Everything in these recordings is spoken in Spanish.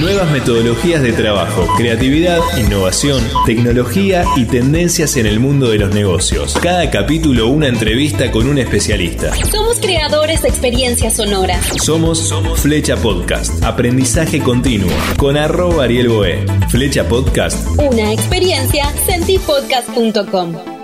Nuevas metodologías de trabajo, creatividad, innovación, tecnología y tendencias en el mundo de los negocios. Cada capítulo una entrevista con un especialista. Somos creadores de experiencias sonoras. Somos Flecha Podcast, aprendizaje continuo, con arroba Ariel Boé. Flecha Podcast. Una experiencia, sentipodcast.com.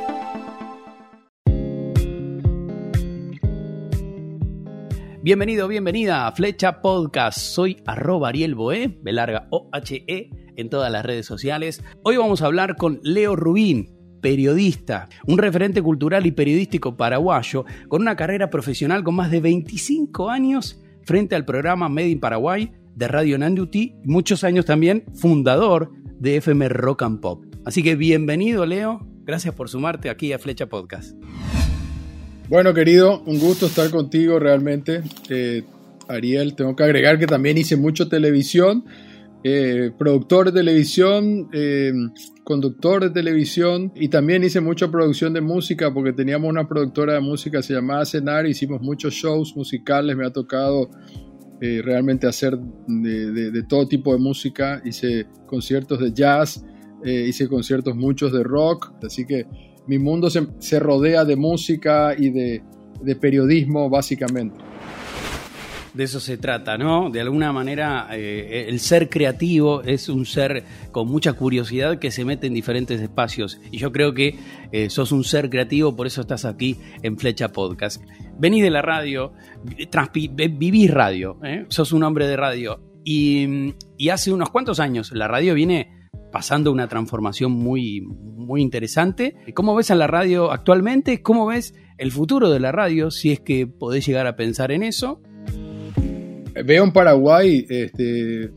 Bienvenido, bienvenida a Flecha Podcast. Soy arroba Ariel Boé, me larga O-H-E en todas las redes sociales. Hoy vamos a hablar con Leo Rubín, periodista, un referente cultural y periodístico paraguayo con una carrera profesional con más de 25 años frente al programa Made in Paraguay de Radio Nanduti, muchos años también fundador de FM Rock and Pop. Así que bienvenido Leo, gracias por sumarte aquí a Flecha Podcast. Bueno, querido, un gusto estar contigo realmente. Eh, Ariel, tengo que agregar que también hice mucho televisión, eh, productor de televisión, eh, conductor de televisión y también hice mucha producción de música porque teníamos una productora de música, se llamaba Cenar, hicimos muchos shows musicales, me ha tocado realmente hacer de, todo tipo de música, hice conciertos de jazz, hice conciertos muchos de rock, así que mi mundo se, rodea de música y de, periodismo básicamente. De eso se trata, ¿no? De alguna manera, eh, el ser creativo es un ser con mucha curiosidad que se mete en diferentes espacios. Y yo creo que eh, sos un ser creativo, por eso estás aquí en Flecha Podcast. Venís de la radio, vivís radio, ¿eh? sos un hombre de radio. Y, y hace unos cuantos años la radio viene pasando una transformación muy, muy interesante. ¿Cómo ves a la radio actualmente? ¿Cómo ves el futuro de la radio? Si es que podés llegar a pensar en eso. Veo en Paraguay este,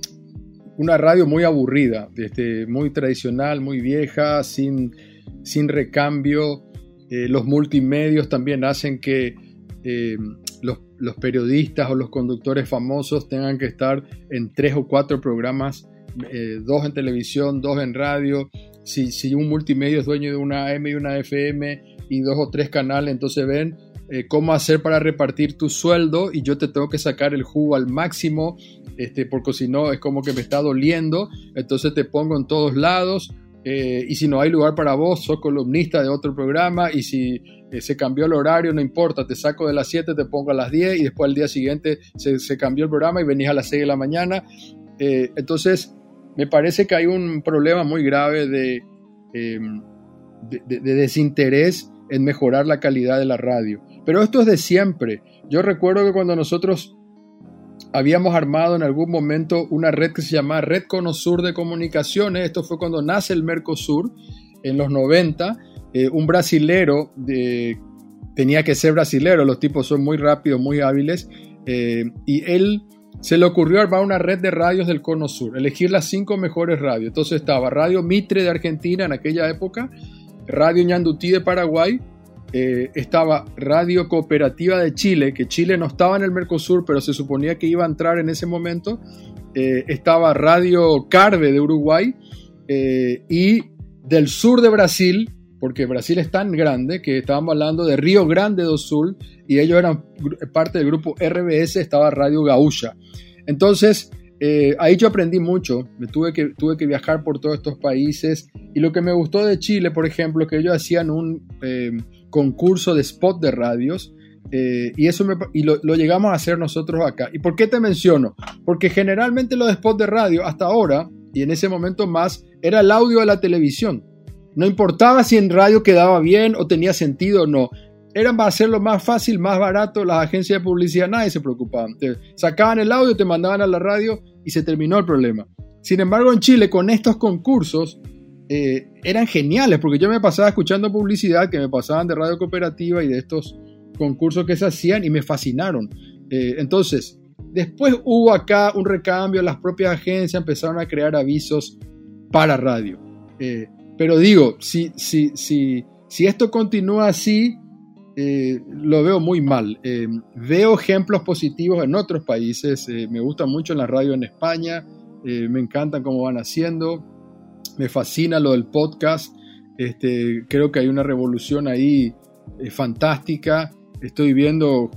una radio muy aburrida, este, muy tradicional, muy vieja, sin, sin recambio. Eh, los multimedios también hacen que eh, los, los periodistas o los conductores famosos tengan que estar en tres o cuatro programas eh, dos en televisión, dos en radio. Si, un multimedia es dueño de una AM y una FM y dos o tres canales, entonces ven eh, cómo hacer para repartir tu sueldo y yo te tengo que sacar el jugo al máximo, este, porque si no es como que me está doliendo, entonces te pongo en todos lados. Eh, y si no hay lugar para vos, sos columnista de otro programa y si se cambió el horario, no importa, te saco de las 7, te pongo a las 10 y después al día siguiente se, se cambió el programa y venís a las 6 de la mañana. entonces, me parece que hay un problema muy grave em, de, de, desinterés en mejorar la calidad de la radio. Pero esto es de siempre. Yo recuerdo que cuando nosotros habíamos armado en algún momento una red que se llamaba Red Conosur de Comunicaciones, esto fue cuando nace el Mercosur en los 90, eh, un brasilero tenía que ser brasilero, los tipos son muy rápidos, muy hábiles, eh, y él se le ocurrió armar una red de radios del Cono Sur, elegir las cinco mejores radios. Entonces estaba Radio Mitre de Argentina en aquella época, Radio Ñandutí de Paraguay, eh, estaba Radio Cooperativa de Chile, que Chile no estaba en el Mercosur, pero se suponía que iba a entrar en ese momento. Eh, estaba Radio Carve de Uruguay eh, y del sur de Brasil, porque Brasil es tan grande que estábamos hablando de Río Grande do Sul y ellos eran parte del grupo RBS, estaba Radio Gaúcha. Entonces, eh, ahí yo aprendí mucho, me tuve que, tuve que viajar por todos estos países y lo que me gustó de Chile, por ejemplo, que ellos hacían un eh, concurso de spot de radios eh, y eso y lo, lo, llegamos a hacer nosotros acá. ¿Y por qué te menciono? Porque generalmente los spots de radio hasta ahora y en ese momento más era el audio de la televisión. No importaba si en radio quedaba bien o tenía sentido o no. Eran para hacerlo más fácil, más barato. Las agencias de publicidad nadie se preocupaban. sacaban el audio, te mandaban a la radio y se terminó el problema. Sin embargo, en Chile, con estos concursos, eh, eran geniales porque yo me pasaba escuchando publicidad que me pasaban de radio cooperativa y de estos concursos que se hacían y me fascinaron. Eh, entonces, después hubo acá un recambio, las propias agencias empezaron a crear avisos para radio. Eh, pero digo, si, si, si, si esto continúa así, eh, lo veo muy mal. Eh, veo ejemplos positivos en otros países. Eh, me gusta mucho la radio en España. me encantan cómo van haciendo. Me fascina lo del podcast. Este, creo que hay una revolución ahí fantástica. Estoy viendo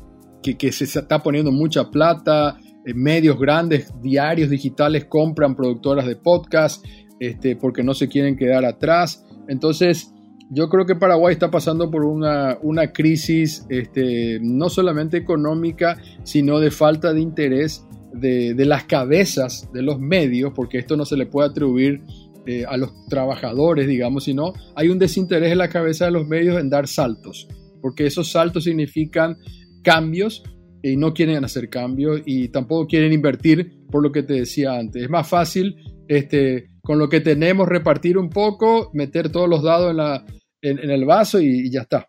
que, que, se está poniendo mucha plata. medios grandes, diarios digitales compran productoras de podcast este, porque no se quieren quedar atrás. Entonces, yo creo que Paraguay está pasando por una, crisis este, no solamente económica, sino de falta de interés de, las cabezas de los medios, porque esto no se le puede atribuir eh, a los trabajadores, digamos, sino hay un desinterés en la cabeza de los medios en dar saltos, porque esos saltos significan cambios y no quieren hacer cambios y tampoco quieren invertir por lo que te decía antes. Es más fácil este, con lo que tenemos repartir un poco, meter todos los dados en, la, en, el vaso y, ya está.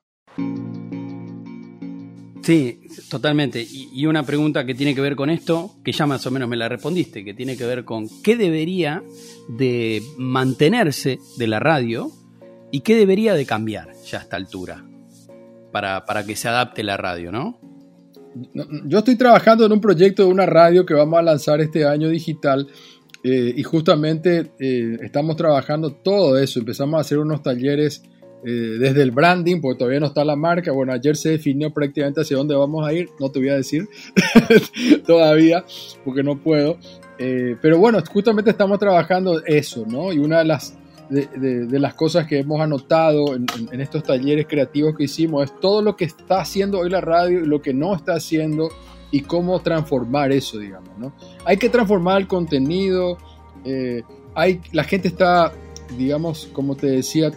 Sí, totalmente. Y, una pregunta que tiene que ver con esto, que ya más o menos me la respondiste, que tiene que ver con qué debería de mantenerse de la radio y qué debería de cambiar ya a esta altura para, para que se adapte la radio, ¿no? Yo estoy trabajando en un proyecto de una radio que vamos a lanzar este año digital eh, y justamente eh, estamos trabajando todo eso. Empezamos a hacer unos talleres eh, desde el branding, porque todavía no está la marca. Bueno, ayer se definió prácticamente hacia dónde vamos a ir. No te voy a decir todavía, porque no puedo. pero bueno, justamente estamos trabajando eso, ¿no? Y una de las, de, las cosas que hemos anotado en, estos talleres creativos que hicimos es todo lo que está haciendo hoy la radio y lo que no está haciendo y cómo transformar eso, digamos, ¿no? Hay que transformar el contenido, eh, hay, la gente está, digamos, como te decía,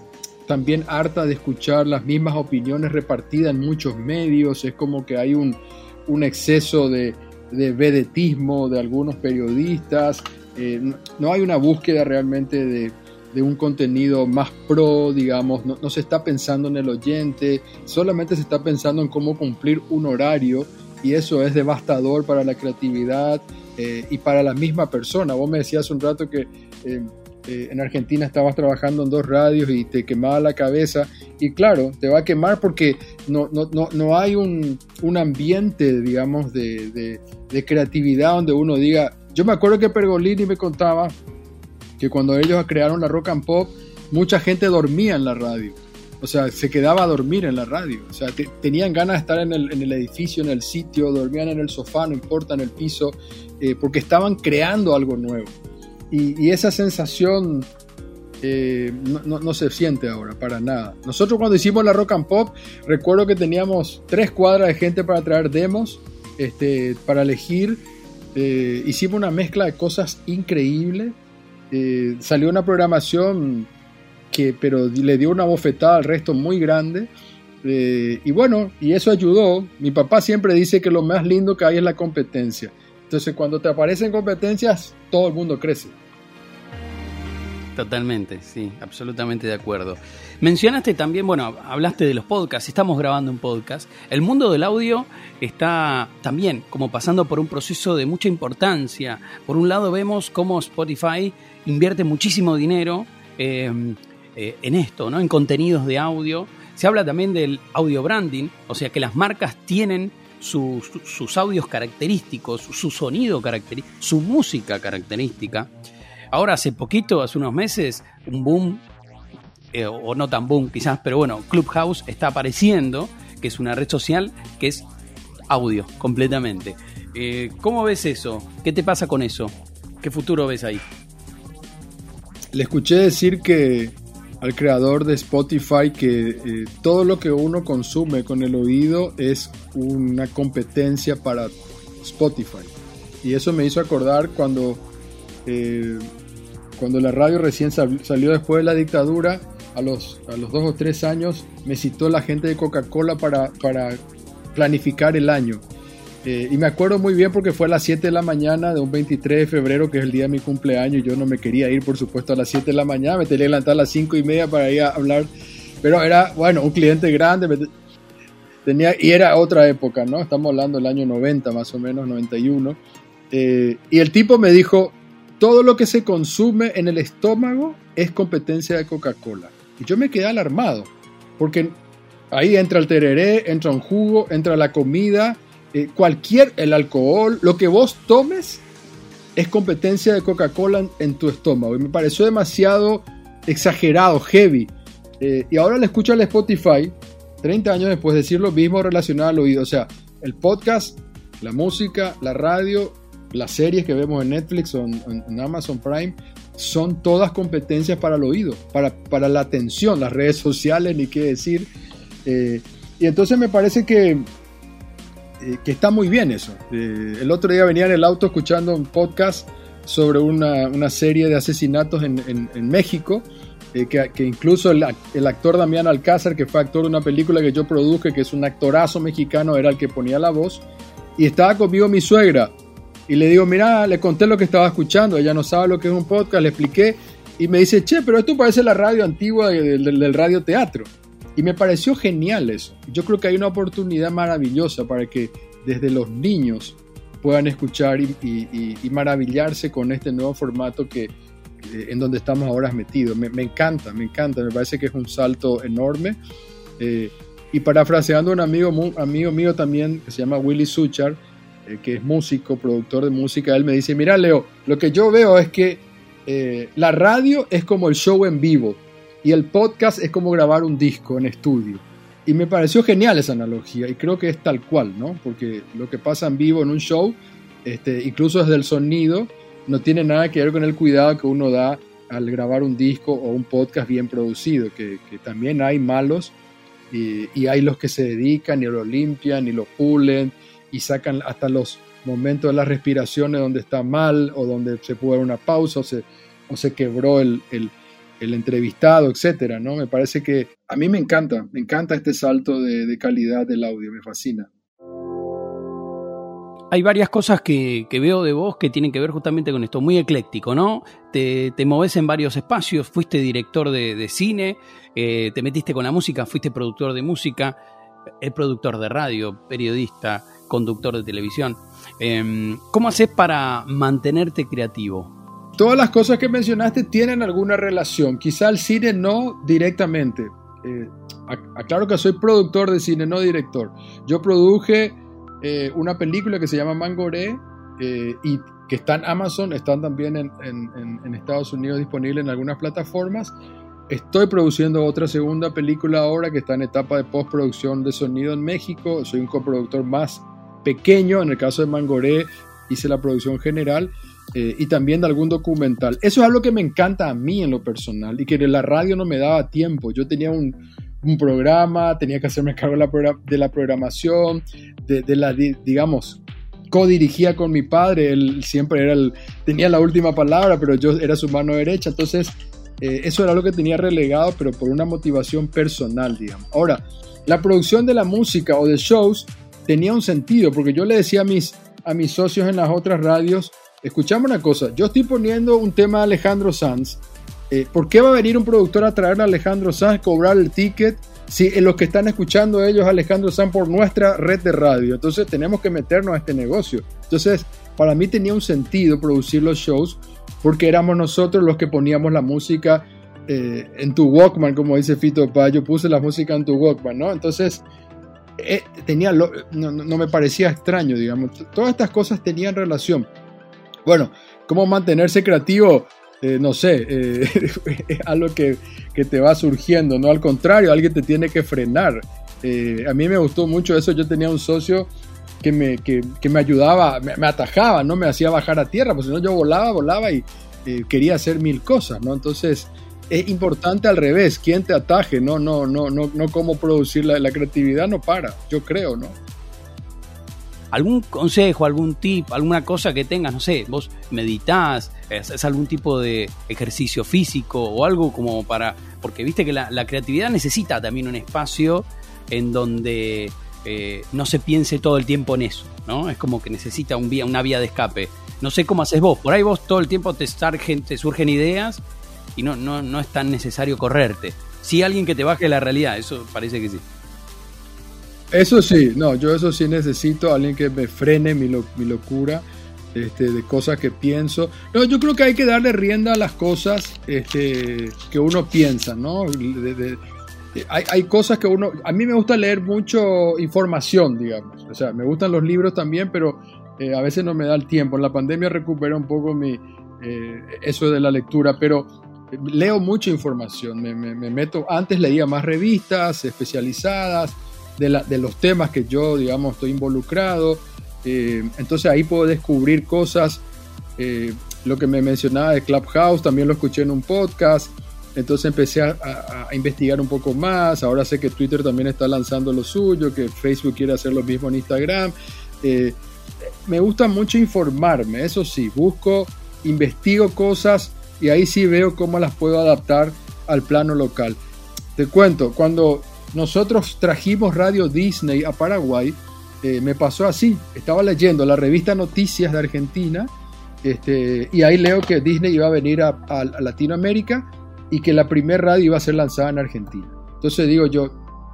también harta de escuchar las mismas opiniones repartidas en muchos medios, es como que hay un, exceso de, vedetismo de algunos periodistas, eh, no, hay una búsqueda realmente de, un contenido más pro, digamos, no, no, se está pensando en el oyente, solamente se está pensando en cómo cumplir un horario y eso es devastador para la creatividad eh, y para la misma persona. Vos me decías un rato que eh, eh, en Argentina estabas trabajando en dos radios y te quemaba la cabeza y claro, te va a quemar porque no, no, no, no hay un, un, ambiente, digamos, de, de, creatividad donde uno diga, yo me acuerdo que Pergolini me contaba que cuando ellos crearon la rock and pop, mucha gente dormía en la radio o sea, se quedaba a dormir en la radio. O sea, tenían ganas de estar en el, edificio, en el sitio, dormían en el sofá, no importa, en el piso, eh, porque estaban creando algo nuevo. Y, esa sensación eh, no, se siente ahora, para nada. Nosotros cuando hicimos la Rock and Pop, recuerdo que teníamos tres cuadras de gente para traer demos, este, para elegir. Eh, hicimos una mezcla de cosas increíbles. salió una programación pero le dio una bofetada al resto muy grande. Eh, y bueno, y eso ayudó. Mi papá siempre dice que lo más lindo que hay es la competencia. Entonces cuando te aparecen competencias, todo el mundo crece. Totalmente, sí, absolutamente de acuerdo. Mencionaste también, bueno, hablaste de los podcasts, estamos grabando un podcast. El mundo del audio está también como pasando por un proceso de mucha importancia. Por un lado vemos cómo Spotify invierte muchísimo dinero eh, eh, en esto, ¿no? en contenidos de audio. Se habla también del audio branding, o sea que las marcas tienen sus audios característicos, su sonido característico, su música característica. Ahora, hace poquito, hace unos meses, un boom, eh, o no tan boom quizás, pero bueno, Clubhouse está apareciendo, que es una red social que es audio completamente. Eh, ¿Cómo ves eso? ¿Qué te pasa con eso? ¿Qué futuro ves ahí? Le escuché decir que al creador de Spotify que eh, todo lo que uno consume con el oído es una competencia para Spotify. Y eso me hizo acordar cuando, eh, cuando la radio recién salió después de la dictadura, a los, a los dos o tres años, me citó la gente de Coca-Cola para, para planificar el año. Eh, y me acuerdo muy bien porque fue a las 7 de la mañana de un 23 de febrero, que es el día de mi cumpleaños. Yo no me quería ir, por supuesto, a las 7 de la mañana. Me tenía que levantar a las 5 y media para ir a hablar. Pero era, bueno, un cliente grande. tenía, y era otra época, ¿no? Estamos hablando del año 90, más o menos, 91. Eh, y el tipo me dijo, todo lo que se consume en el estómago es competencia de Coca-Cola. Y yo me quedé alarmado, porque ahí entra el tereré, entra un jugo, entra la comida, eh, cualquier, el alcohol, lo que vos tomes es competencia de Coca-Cola en, tu estómago. Y me pareció demasiado exagerado, heavy. Eh, y ahora le escucho al Spotify, 30 años después, decir lo mismo relacionado al oído. O sea, el podcast, la música, la radio las series que vemos en Netflix o en, Amazon Prime son todas competencias para el oído, para, para la atención, las redes sociales, ni qué decir. Eh, y entonces me parece que, eh, que está muy bien eso. Eh, el otro día venía en el auto escuchando un podcast sobre una, una serie de asesinatos en, en, México, que, que, incluso el, el, actor Damián Alcázar, que fue actor de una película que yo produje, que es un actorazo mexicano, era el que ponía la voz, y estaba conmigo mi suegra, y le digo, mira, le conté lo que estaba escuchando, ella no sabe lo que es un podcast, le expliqué, y me dice, che, pero esto parece la radio antigua del, del, radioteatro. Y me pareció genial eso. Yo creo que hay una oportunidad maravillosa para que desde los niños puedan escuchar y, maravillarse con este nuevo formato que, eh, en donde estamos ahora metidos. Me, encanta, me encanta, me parece que es un salto enorme. Eh, y parafraseando a un amigo, amigo mío también, que se llama Willy Suchar, eh, que es músico, productor de música, él me dice, mira Leo, lo que yo veo es que la radio es como el show en vivo y el podcast es como grabar un disco en estudio. Y me pareció genial esa analogía y creo que es tal cual, ¿no? Porque lo que pasa en vivo en un show, este, incluso desde el sonido, no tiene nada que ver con el cuidado que uno da al grabar un disco o un podcast bien producido, que, también hay malos y, hay los que se dedican y lo limpian y lo pulen y sacan hasta los momentos de las respiraciones donde está mal o donde se pudo dar una pausa o se, o se quebró el, el, entrevistado, etcétera, ¿no? Me parece que a mí me encanta, me encanta este salto de, de calidad del audio, me fascina. Hay varias cosas que, veo de vos que tienen que ver justamente con esto, muy ecléctico, ¿no? Te, te moves en varios espacios, fuiste director de, cine, eh, te metiste con la música, fuiste productor de música, es productor de radio, periodista, conductor de televisión. Em, ¿Cómo haces para mantenerte creativo? Todas las cosas que mencionaste tienen alguna relación, quizá el cine no directamente. Eh, aclaro que soy productor de cine, no director. Yo produje eh, una película que se llama Mangoré eh, y que está en Amazon, están también en, Estados Unidos disponible en algunas plataformas. Estoy produciendo otra segunda película ahora que está en etapa de postproducción de sonido en México. Soy un coproductor más pequeño, en el caso de Mangoré hice la producción general eh, y también de algún documental. Eso es algo que me encanta a mí en lo personal y que en la radio no me daba tiempo. Yo tenía un, programa, tenía que hacerme cargo de la, programación, de, la, digamos, co-dirigía con mi padre, él siempre era el, tenía la última palabra, pero yo era su mano derecha, entonces eh, eso era lo que tenía relegado, pero por una motivación personal, digamos. Ahora, la producción de la música o de shows tenía un sentido, porque yo le decía a mis, a mis socios en las otras radios, escuchame una cosa, yo estoy poniendo un tema de Alejandro Sanz, eh, ¿por qué va a venir un productor a traer a Alejandro Sanz, cobrar el ticket? Si en los que están escuchando ellos Alejandro Sanz por nuestra red de radio, entonces tenemos que meternos a este negocio. Entonces, para mí tenía un sentido producir los shows porque éramos nosotros los que poníamos la música eh, en tu Walkman, como dice Fito Pa, yo puse la música en tu Walkman, ¿no? Entonces, eh, tenía no, no, me parecía extraño, digamos. Todas estas cosas tenían relación. Bueno, cómo mantenerse creativo, eh, no sé, eh, es algo que, que, te va surgiendo, no al contrario, alguien te tiene que frenar. a mí me gustó mucho eso, yo tenía un socio que me, que, que me ayudaba, me, atajaba, no me hacía bajar a tierra, pues si no yo volaba, volaba y quería hacer mil cosas, ¿no? Entonces, es importante al revés, quién te ataje, no, no, no, no, no cómo producir la, creatividad no para, yo creo, ¿no? ¿Algún consejo, algún tip, alguna cosa que tengas? No sé, vos meditas, es algún tipo de ejercicio físico o algo como para. Porque viste que la, creatividad necesita también un espacio en donde eh, no se piense todo el tiempo en eso, ¿no? Es como que necesita un una vía de escape. No sé cómo haces vos, por ahí vos todo el tiempo te, te surgen ideas y no, no, no es tan necesario correrte. Si alguien que te baje la realidad, eso parece que sí. Eso sí, no, yo eso sí necesito, alguien que me frene mi, mi locura este, de cosas que pienso. No, yo creo que hay que darle rienda a las cosas este, que uno piensa, ¿no? hay, hay, cosas que uno... A mí me gusta leer mucho información, digamos. O sea, me gustan los libros también, pero eh, a veces no me da el tiempo. En la pandemia recuperé un poco mi, eh, eso de la lectura, pero leo mucha información, me, meto, antes leía más revistas especializadas de, los temas que yo, digamos, estoy involucrado. Eh, entonces ahí puedo descubrir cosas. Eh, lo que me mencionaba de Clubhouse también lo escuché en un podcast. Entonces empecé a, investigar un poco más. Ahora sé que Twitter también está lanzando lo suyo, que Facebook quiere hacer lo mismo en Instagram. Eh, me gusta mucho informarme, eso sí, busco, investigo cosas y ahí sí veo cómo las puedo adaptar al plano local. Te cuento, cuando nosotros trajimos Radio Disney a Paraguay, eh, me pasó así. Estaba leyendo la revista Noticias de Argentina este, y ahí leo que Disney iba a venir a, Latinoamérica y que la primera radio iba a ser lanzada en Argentina. Entonces digo yo,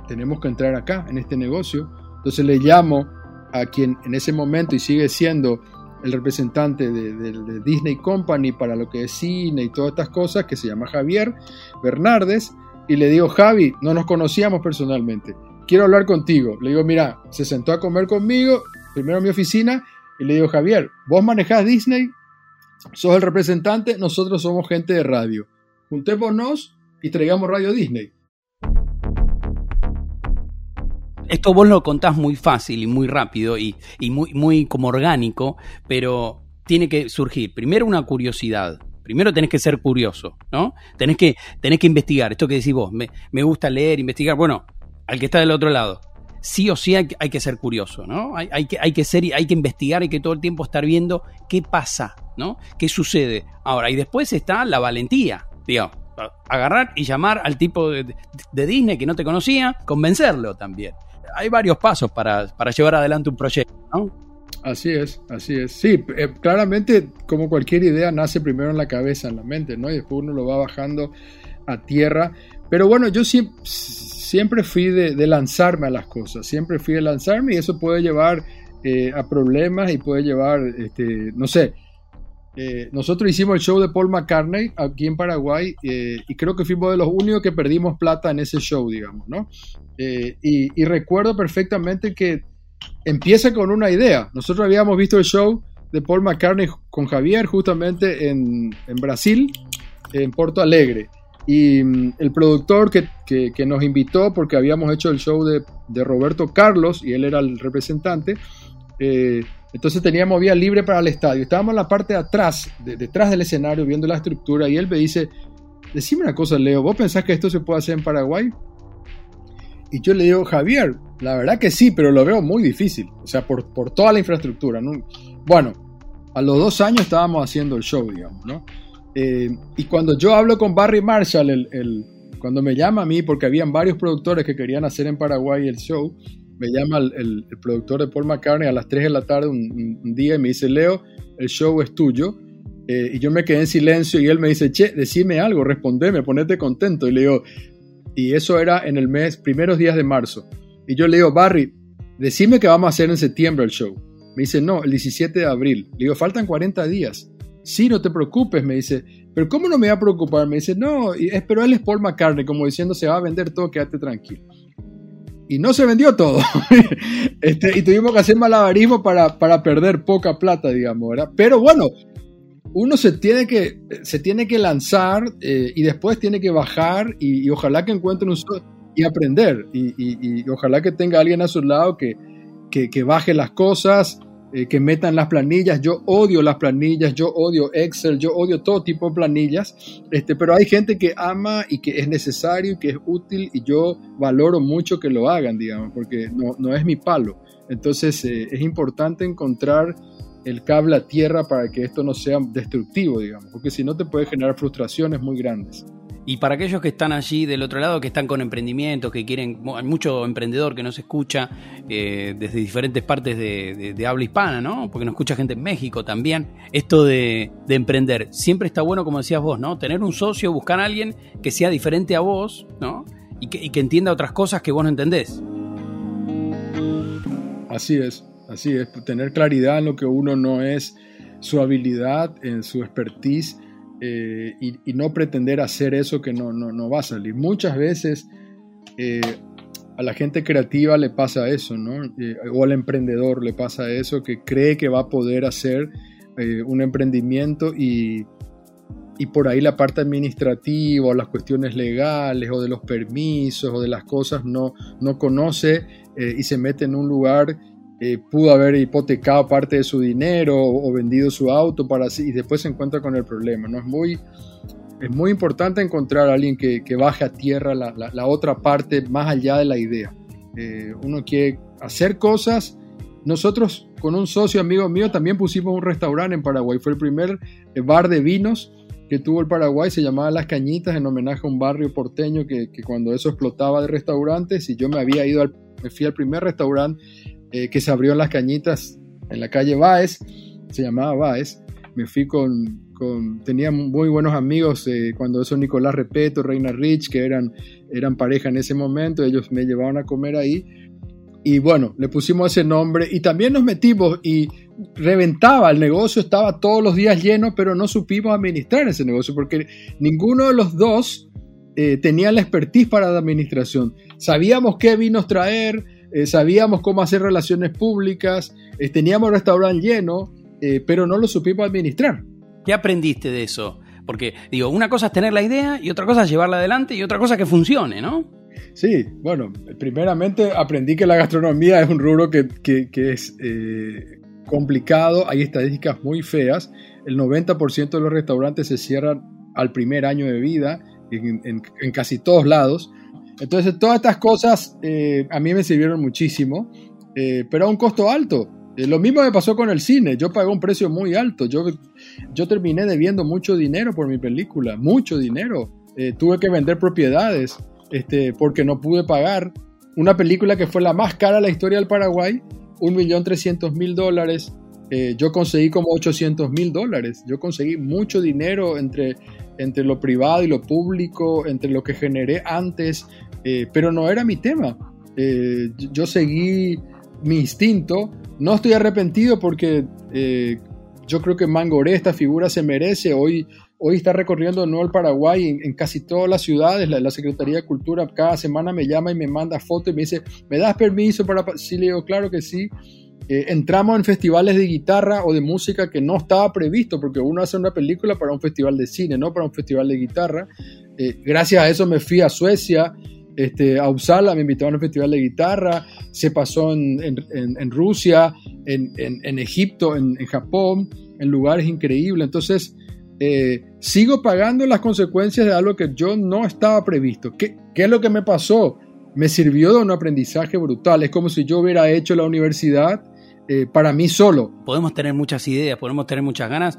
tenemos que entrar acá, en este negocio. Entonces le llamo a quien en ese momento y sigue siendo el representante de, de, Disney Company para lo que es cine y todas estas cosas, que se llama Javier Bernardes, y le digo, Javi, no nos conocíamos personalmente, quiero hablar contigo. Le digo, mira, se sentó a comer conmigo, primero en mi oficina, y le digo, Javier, vos manejás Disney, sos el representante, nosotros somos gente de radio. Juntémonos y traigamos Radio Disney. Esto vos lo contás muy fácil y muy rápido y, muy, muy como orgánico, pero tiene que surgir primero una curiosidad. Primero tenés que ser curioso, ¿no? Tenés que, tenés que investigar. Esto que decís vos, me, me gusta leer, investigar. Bueno, al que está del otro lado. Sí o sí hay, que ser curioso, ¿no? Hay, que, hay que ser, hay que investigar, hay que todo el tiempo estar viendo qué pasa, ¿no? ¿Qué sucede? Ahora, y después está la valentía, digamos, agarrar y llamar al tipo de, Disney que no te conocía, convencerlo también. Hay varios pasos para, llevar adelante un proyecto, ¿no? Así es, así es. Sí, eh, claramente como cualquier idea nace primero en la cabeza, en la mente, ¿no? Y después uno lo va bajando a tierra. Pero bueno, yo siempre fui de, lanzarme a las cosas, siempre fui de lanzarme y eso puede llevar eh, a problemas y puede llevar, este, no sé, eh, nosotros hicimos el show de Paul McCartney aquí en Paraguay y creo que fuimos de los únicos que perdimos plata en ese show, digamos, ¿no? Y, recuerdo perfectamente que empieza con una idea. Nosotros habíamos visto el show de Paul McCartney con Javier justamente en, en Brasil, en Porto Alegre. Y mm, el productor que, que, nos invitó, porque habíamos hecho el show de, de, Roberto Carlos y él era el representante, eh, entonces teníamos vía libre para el estadio. Estábamos en la parte de atrás, detrás del escenario, viendo la estructura, y él me dice, decime una cosa, Leo, ¿vos pensás que esto se puede hacer en Paraguay? Y yo le digo, Javier, la verdad que sí, pero lo veo muy difícil, o sea, por, por toda la infraestructura. ¿no? Bueno, a los dos años estábamos haciendo el show, digamos, ¿no? Eh, y cuando yo hablo con Barry Marshall, el, cuando me llama a mí, porque habían varios productores que querían hacer en Paraguay el show, me llama el, productor de Paul McCartney a las 3 de la tarde un, día y me dice, Leo, el show es tuyo. Eh, y yo me quedé en silencio y él me dice, che, decime algo, respondeme, ponete contento. Y le digo, y eso era en el mes, primeros días de marzo. Y yo le digo, Barry, decime que vamos a hacer en septiembre el show. Me dice, no, el 17 de abril. Le digo, faltan 40 días. Sí, no te preocupes, me dice. Pero ¿cómo no me va a preocupar? Me dice, no, pero él es Paul McCartney, como diciendo, se va a vender todo, quédate tranquilo. Y no se vendió todo. este, y tuvimos que hacer malabarismo para, para perder poca plata, digamos, ¿verdad? Pero bueno, uno se tiene que, se tiene que lanzar eh, y después tiene que bajar y, ojalá que encuentre un... y aprender. Y, ojalá que tenga alguien a su lado que, que, que baje las cosas eh, que metan las planillas. Yo odio las planillas, yo odio Excel, yo odio todo tipo de planillas, este, pero hay gente que ama y que es necesario y que es útil y yo valoro mucho que lo hagan, digamos, porque no, no es mi palo. Entonces eh, es importante encontrar el cable a tierra para que esto no sea destructivo, digamos, porque si no te puede generar frustraciones muy grandes. Y para aquellos que están allí del otro lado, que están con emprendimientos, que quieren, hay mucho emprendedor que nos escucha eh, desde diferentes partes de, habla hispana, ¿no? Porque nos escucha gente en México también. Esto de, emprender, siempre está bueno, como decías vos, ¿no? Tener un socio, buscar a alguien que sea diferente a vos, ¿no? Y que, y que entienda otras cosas que vos no entendés. Así es, así es. Tener claridad en lo que uno no es, su habilidad, en su expertise eh, y, no pretender hacer eso que no, no, va a salir. Muchas veces eh, a la gente creativa le pasa eso, ¿no? Eh, o al emprendedor le pasa eso, que cree que va a poder hacer un emprendimiento y, y por ahí la parte administrativa o las cuestiones legales o de los permisos o de las cosas no, no conoce y se mete en un lugar eh, pudo haber hipotecado parte de su dinero o, vendido su auto para y después se encuentra con el problema. ¿no? Es, muy, es muy importante encontrar a alguien que, baje a tierra la, otra parte más allá de la idea. Eh, uno quiere hacer cosas. Nosotros con un socio amigo mío también pusimos un restaurante en Paraguay. Fue el primer eh, bar de vinos que tuvo el Paraguay. Se llamaba Las Cañitas en homenaje a un barrio porteño que, que cuando eso explotaba de restaurantes y yo me había ido al, me fui al primer restaurante eh, que se abrió en las cañitas en la calle Baez, se llamaba Baez. Me fui con, con tenía muy buenos amigos eh, cuando eso Nicolás Repeto, Reina Rich, que eran, eran pareja en ese momento, ellos me llevaban a comer ahí. Y bueno, le pusimos ese nombre y también nos metimos y reventaba, el negocio estaba todos los días lleno, pero no supimos administrar ese negocio porque ninguno de los dos eh, tenía la expertise para la administración. Sabíamos qué vinos traer, eh, sabíamos cómo hacer relaciones públicas, eh, teníamos el restaurante lleno, eh, pero no lo supimos administrar. ¿Qué aprendiste de eso? Porque, digo, una cosa es tener la idea y otra cosa es llevarla adelante y otra cosa es que funcione, ¿no? Sí, bueno, primeramente aprendí que la gastronomía es un rubro que, es complicado, hay estadísticas muy feas, el 90% de los restaurantes se cierran al primer año de vida en casi todos lados. Entonces, todas estas cosas eh, a mí me sirvieron muchísimo, eh, pero a un costo alto. Eh, lo mismo me pasó con el cine. Yo pagué un precio muy alto. Yo, yo terminé debiendo mucho dinero por mi película, mucho dinero. tuve que vender propiedades este, porque no pude pagar una película que fue la más cara de la historia del Paraguay, 1.300.000 dólares. yo conseguí como 800.000 dólares. Yo conseguí mucho dinero entre, entre lo privado y lo público, entre lo que generé antes, eh, pero no era mi tema. Eh, yo seguí mi instinto, no estoy arrepentido porque eh, yo creo que Mangoré, esta figura, se merece. Hoy, hoy está recorriendo de el Paraguay en, casi todas las ciudades. La, Secretaría de Cultura cada semana me llama y me manda fotos y me dice, ¿me das permiso para...? Sí, le digo, claro que sí. entramos en festivales de guitarra o de música que no estaba previsto, porque uno hace una película para un festival de cine, no para un festival de guitarra. gracias a eso me fui a Suecia, este, a Uppsala, me invitaron a un festival de guitarra, se pasó en, Rusia, en, Egipto, en, Japón, en lugares increíbles. Entonces, eh, sigo pagando las consecuencias de algo que yo no estaba previsto. ¿Qué, ¿Qué, es lo que me pasó? Me sirvió de un aprendizaje brutal. Es como si yo hubiera hecho la universidad eh, para mí solo. Podemos tener muchas ideas, podemos tener muchas ganas,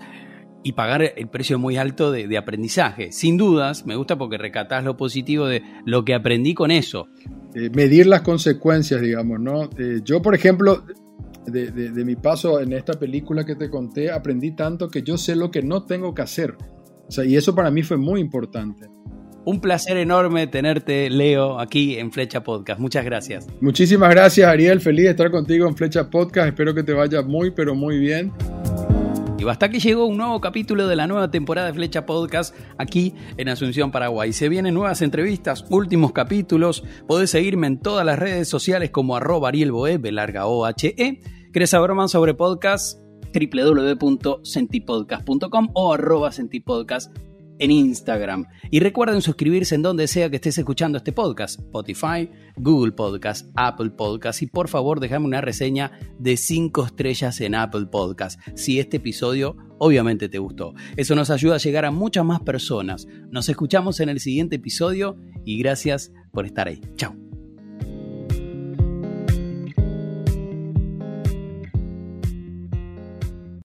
y pagar el precio muy alto de, aprendizaje. Sin dudas, me gusta porque recatás lo positivo de lo que aprendí con eso. Eh, medir las consecuencias, digamos, ¿no? Eh, yo, por ejemplo, de, mi paso en esta película que te conté, aprendí tanto que yo sé lo que no tengo que hacer. O sea, y eso para mí fue muy importante. Un placer enorme tenerte, Leo, aquí en Flecha Podcast. Muchas gracias. Muchísimas gracias, Ariel. Feliz de estar contigo en Flecha Podcast. Espero que te vaya muy, pero muy bien. Y hasta que llegó un nuevo capítulo de la nueva temporada de Flecha Podcast aquí en Asunción, Paraguay. Se vienen nuevas entrevistas, últimos capítulos. Podés seguirme en todas las redes sociales como arroba arielboe, larga o h -E. ¿Querés saber más sobre podcast? www.sentipodcast.com o arroba sentipodcast en Instagram. Y recuerden suscribirse en donde sea que estés escuchando este podcast, Spotify, Google Podcast, Apple Podcast y por favor déjame una reseña de 5 estrellas en Apple Podcast si este episodio obviamente te gustó. Eso nos ayuda a llegar a muchas más personas. Nos escuchamos en el siguiente episodio y gracias por estar ahí. Chao.